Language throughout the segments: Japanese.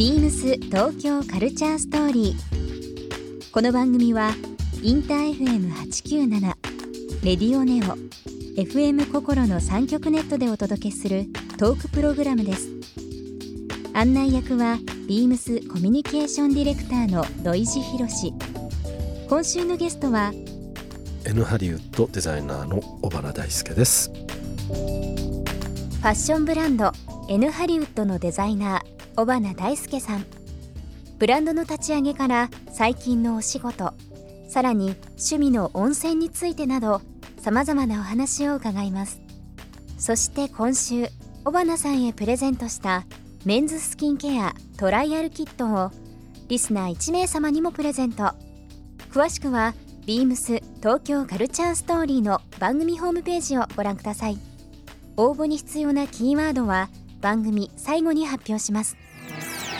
ビームス東京カルチャーストーリー。この番組はインター FM897 レディオネオ FM 心の三極ネットでお届けするトークプログラムです。案内役はビームスコミュニケーションディレクターの土井博志。今週のゲストは N ハリウッドデザイナーの小原大輔ですファッションブランド N ハリウッドのデザイナー小花大輔さん。ブランドの立ち上げから最近のお仕事さらに趣味の温泉についてなどさまざまなお話を伺います。そして今週小花さんへプレゼントしたメンズスキンケアトライアルキットをリスナー1名様にもプレゼント。詳しくはビームス東京カルチャーストーリーの番組ホームページをご覧ください。応募に必要なキーワードは番組最後に発表します。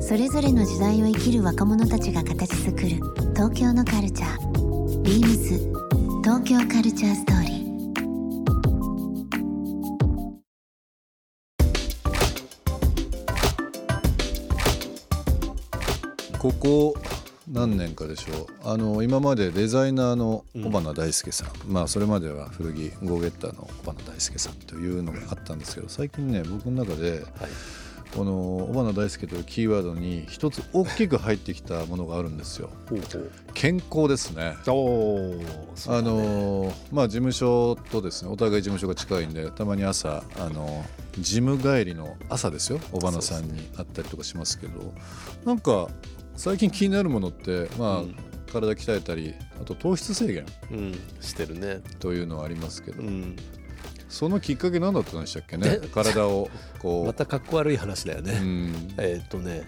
それぞれの時代を生きる若者たちが形作る東京のカルチャー。ビームス。東京カルチャーストーリー。ここ何年かでしょう。あの今までデザイナーの小花大輔さん、まあそれまでは古着ゴーゲッターの小花大輔さんというのがあったんですけど最近ね僕の中で、この小花大輔というキーワードに一つ大きく入ってきたものがあるんですよ。健康ですね。おおあのまあ事務所とですねお互い事務所が近いんでたまに朝あのジム帰りの朝ですよ。小花さんに会ったりとかしますけど。なんか最近気になるものってまあ、うん。体鍛えたりあと糖質制限うん。してるね。というのはありますけど、うんそのきっかけ何だったんでしたっけね？で体をこう、またかっこ悪い話だようね、ん。えーっとね。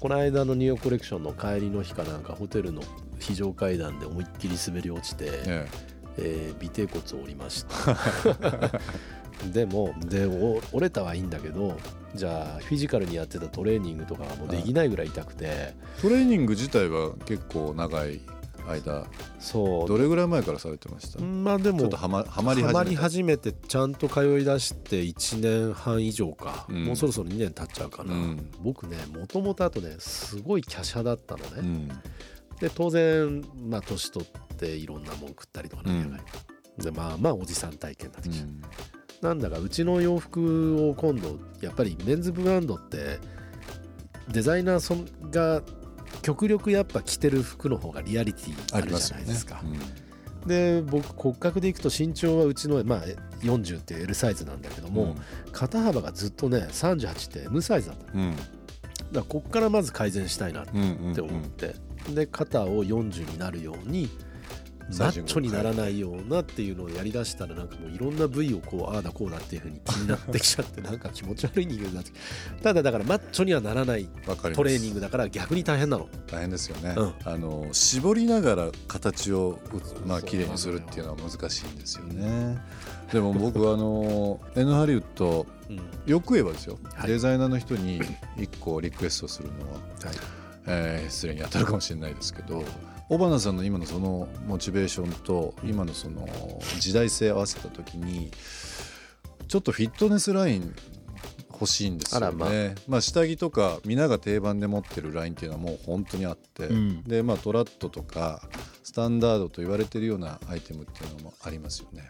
この間のニューヨークコレクションの帰りの日かなんかホテルの非常階段で思いっきり滑り落ちて、ええ。ー尾てい骨を折りました。でもでお折れたはいいんだけどじゃあフィジカルにやってたトレーニングとかがもうできないぐらい痛くて、えトレーニング自体は結構長い間。そう。どれぐらい前からされてました、まあでもちょっとはまはまり始めたハマり始めてちゃんと通い出して1年半以上か、うん。もうそろそろ2年経っちゃうかな、うん。僕ねもともとあとねすごい華奢だったのね、うん。で当然まあ年取っていろんなもん食ったりとかなん。やかんや。でまあまあおじさん体験になってきちゃうなんだかうちの洋服を今度やっぱりメンズブランドってデザイナーそんが極力やっぱ着てる服の方がリアリティあるじゃないですか。うん。で僕骨格でいくと身長はうちの、まあ、40っていう L サイズなんだけども、肩幅がずっとね38って M サイズだったうん。からこっからまず改善したいなっうんうんて思って、で肩を40になるようにマッチョにならないようなっていうのをやりだしたらなんかもういろんな部位をこうああだこうだっていうふうに気になってきちゃってなんか気持ち悪い人間になってきただだからマッチョにはならない。トレーニングだから逆に大変なの。大変ですよね、うん。あの絞りながら形をうまあ綺麗にするっていうのは難しいんですよね。でも僕あの N ハリウッドうん。よく言えばですよ、はい。デザイナーの人に一個リクエストするのは、はい。えー失礼に当たるかもしれないですけど尾花さんの今のそのモチベーションと今のその時代性合わせた時にちょっとフィットネスライン欲しいんですよね。あらままあ、下着とか皆が定番で持ってるラインっていうのはもう本当にあって、うんでまあトラットとかスタンダードと言われてるようなアイテムっていうのもありますよね。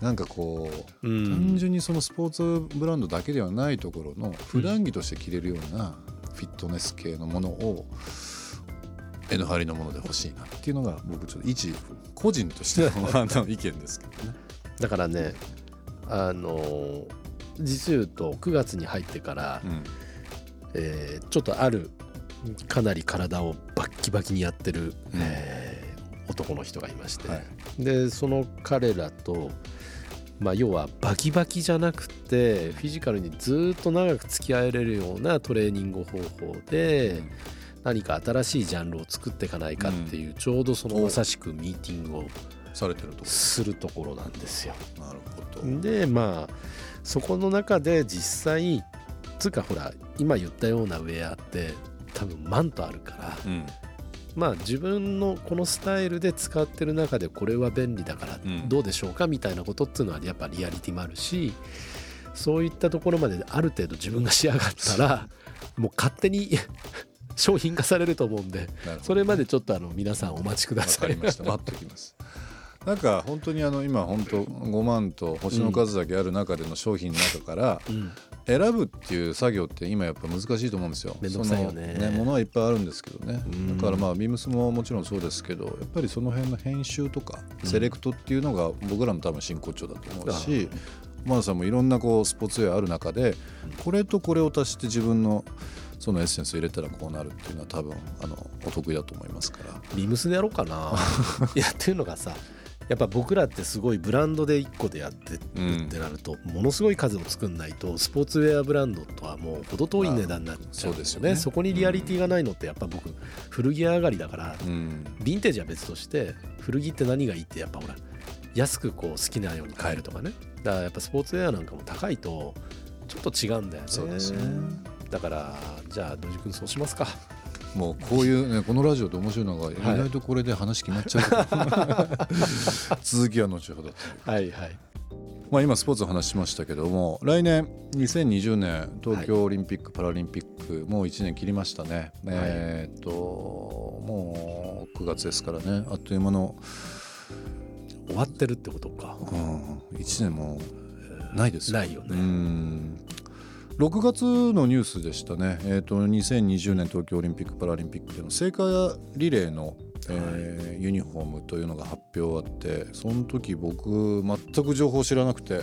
なんかこう、うん単純にそのスポーツブランドだけではないところの普段着として着れるようなフィットネス系のものを N ハリのもので欲しいなっていうのが僕ちょっと一個人としての あの意見ですけどね。だからねあの実言うと9月に入ってから、うん。えーちょっとあるかなり体をバッキバキにやってる、うん。えー男の人がいまして、はい。でその彼らと、まあ、要はバキバキじゃなくてフィジカルにずっと長く付き合えれるようなトレーニング方法で、何か新しいジャンルを作っていかないかっていう、ちょうどそのまさしくミーティングをされてるとするところなんですよ。なるほど。でまあそこの中で実際つうかほら今言ったようなウェアって多分マントあるからうん。まあ自分のこのスタイルで使ってる中でこれは便利だからうん。どうでしょうかみたいなことっていうのはやっぱリアリティもあるしそういったところまである程度自分が仕上がったら もう勝手に商品化されると思うんでそれまでちょっとあの皆さんお待ちくだわさい。かりました。待っておきます。なんか本当にあの今本当5万と星の数だけある中での商品の中からうん。選ぶっていう作業って今やっぱ難しいと思うんですよ。めんどくさいよね。そのものはいっぱいあるんですけどね。うん。だからまあビームスももちろんそうですけどやっぱりその辺の編集とかセレクトっていうのが僕らの多分真骨頂だと思うしマナさんもいろんなこうスポーツウェアある中でこれとこれを足して自分のそのエッセンス入れたらこうなるっていうのは多分あのお得意だと思いますから。ビームスでやろうかな。いやっていうのがさやっぱ僕らってすごいブランドで1個でやってるってなると、ものすごい数を作んないとスポーツウェアブランドとはもう程遠い値段になっちゃうんですよね,、まあそうですよね。そこにリアリティがないのってやっぱ僕古着屋上がりだからうん。ヴィンテージは別として古着って何がいいってやっぱほら安くこう好きなように買えるとかね、だからやっぱスポーツウェアなんかも高いとちょっと違うんだよね。そうですねだからじゃあ土井君そうしますか。もうこういうねこのラジオで面白いのが意外とこれで話決まっちゃう、続きは後ほどはいはい。まあ、今スポーツの話しましたけども来年2020年東京オリンピック・パラリンピックもう1年切りましたね、えーっともう9月ですからね。あっという間の、終わってるってことか。うん、1年もないですないよね。うん6月のニュースでしたね、えー、と2020年東京オリンピック・パラリンピックでの聖火リレーの、えーユニフォームというのが発表あってその時僕全く情報知らなくて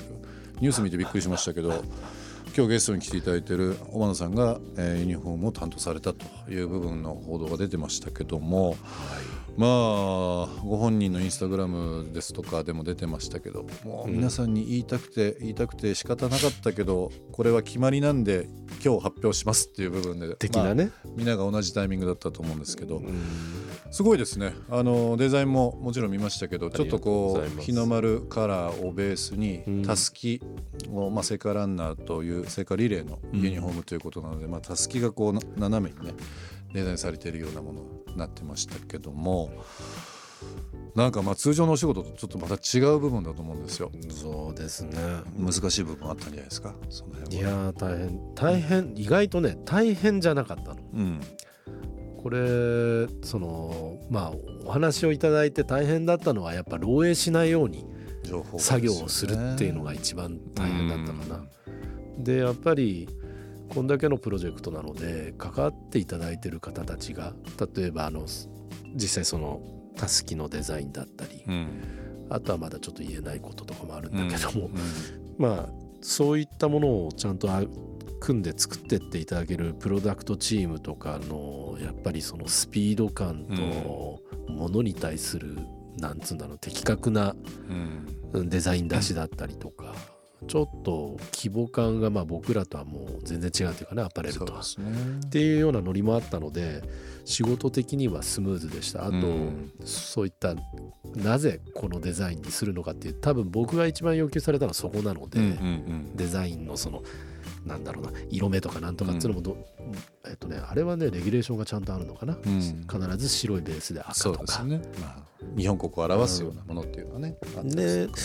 ニュース見てびっくりしましたけど 今日ゲストに来ていただいている小花さんが、えーユニフォームを担当されたという部分の報道が出てましたけども、まあご本人のインスタグラムですとかでも出てましたけどもう皆さんに言いたくて言いたくて仕方なかったけどこれは決まりなんで今日発表しますっていう部分で的なね、まあみんなが同じタイミングだったと思うんですけどうん。すごいですね。あのデザインももちろん見ましたけどちょっとこう日の丸カラーをベースにうん。たすきを、まあ、聖火ランナーという聖火リレーのユニフォームということなのでまあたすきがこうな斜めにねデザインされているようなものになってましたけどもなんかまあ通常のお仕事とちょっとまた違う部分だと思うんですよ。そうですね。難しい部分あったんじゃないですか？その辺は。いやー大変大変意外とね大変じゃなかったの。うん。これそのまあお話をいただいて大変だったのはやっぱ漏洩しないように作業をするっていうのが一番大変だったかな。でやっぱりこんだけのプロジェクトなので関わっていただいてる方たちが例えばあの実際そのたすきのデザインだったりうん。あとはまだちょっと言えないこととかもあるんだけども、うん。まあそういったものをちゃんとあ組んで作ってっていただけるプロダクトチームとかのやっぱりそのスピード感とものに対する、なんつうんだろう的確なうん。うんデザイン出しだったりとか、ちょっと規模感がまあ僕らとはもう全然違うというかねアパレルとは。ね。っていうようなノリもあったので仕事的にはスムーズでした。あと、うん。そういったなぜこのデザインにするのかっていう多分僕が一番要求されたのはそこなので、うんうんデザインのそのなんだろうな色目とかなんとかっていうのもど、えっとねあれはねレギュレーションがちゃんとあるのかな、うん。必ず白いベースで赤そとか、ね、まあ、日本国を表すようなものっていうのはね、あったりするかも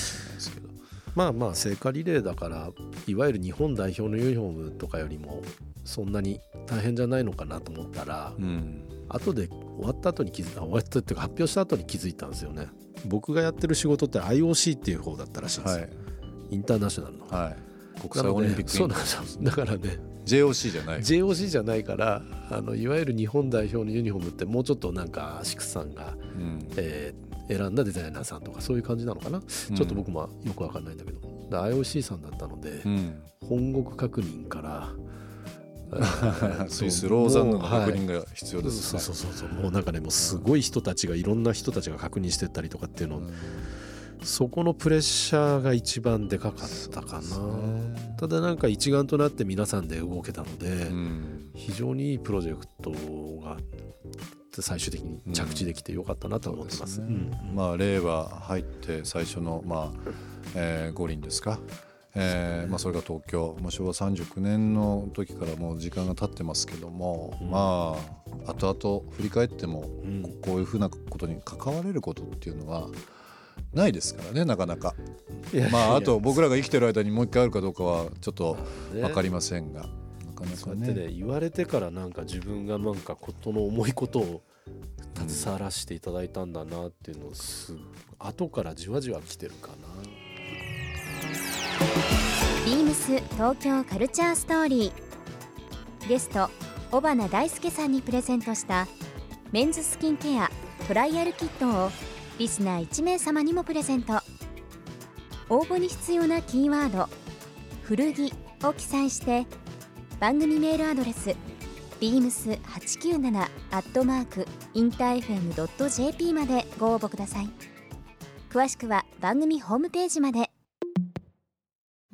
しれないでまあまあ聖火リレーだからいわゆる日本代表のユニフォームとかよりもそんなに大変じゃないのかなと思ったら、うん。後で終わった後に気づいた終わったっていうか発表した後に気づいたんですよね。僕がやってる仕事って IOC っていう方だったらしいんですよ、はい。インターナショナルのはい。国際オリンピックそうなんですよ。だからね JOC じゃない。JOC じゃないからあのいわゆる日本代表のユニフォームってもうちょっとなんかアシックスさんが、うん。えー選んだデザイナーさんとかそういう感じなのかな、ちょっと僕もよくわかんないんだけど。で IOC さんだったので、うん。本国確認から スイスローザンヌの確認がが必要ですそうそうそうそう。もうなんかねもうすごい人たちがいろんな人たちが確認してったりとかっていうのを、うん。そこのプレッシャーが一番でかかったかな、ただなんか一丸となって皆さんで動けたので、うん。非常にいいプロジェクトが最終的に着地できてよかったなと思ってます。そうですね。まあ令和入って最初のまあ、えー、五輪ですか。えーまあ、それが東京、まあ、昭和39年の時からもう時間が経ってますけども、うん。まあ後々振り返ってもうん。ここういうふうなことに関われることっていうのはないですからねなかなか。まああと僕らが生きてる間にもう一回あるかどうかはちょっとね。分かりませんが、なかなかね。そうやってね言われてからなんか自分がなんかことの重いことを携わらせていただいたんだなっていうのをす後からじわじわ来てるかな。ビームス東京カルチャーストーリーゲスト尾花大輔さんにプレゼントしたメンズスキンケアトライアルキットをリスナー1名様にもプレゼント応募に必要なキーワード「古着」を記載して番組メールアドレス beams897 アットマークインター FM.jp までご応募ください詳しくは番組ホームページまで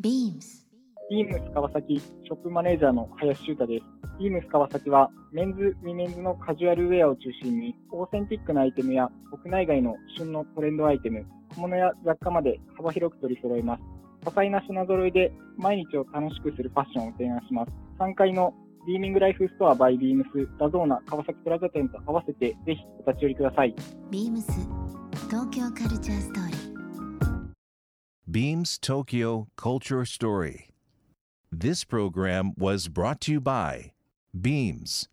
BEAMS ビームス川崎ショップマネージャーの林修太です。ビームス川崎はメンズ、ウィメンズのカジュアルウェアを中心にオーセンティックなアイテムや国内外の旬のトレンドアイテム、小物や雑貨まで幅広く取り揃えます。多彩な品揃えで毎日を楽しくするファッションを提案します。3階のビーミングライフストアバイビームスダゾーナ川崎プラザ店と合わせてぜひお立ち寄りください。BEAMS 東京カルチャーストーリー Beams Tokyo Culture Story. This program was brought to you by Beams.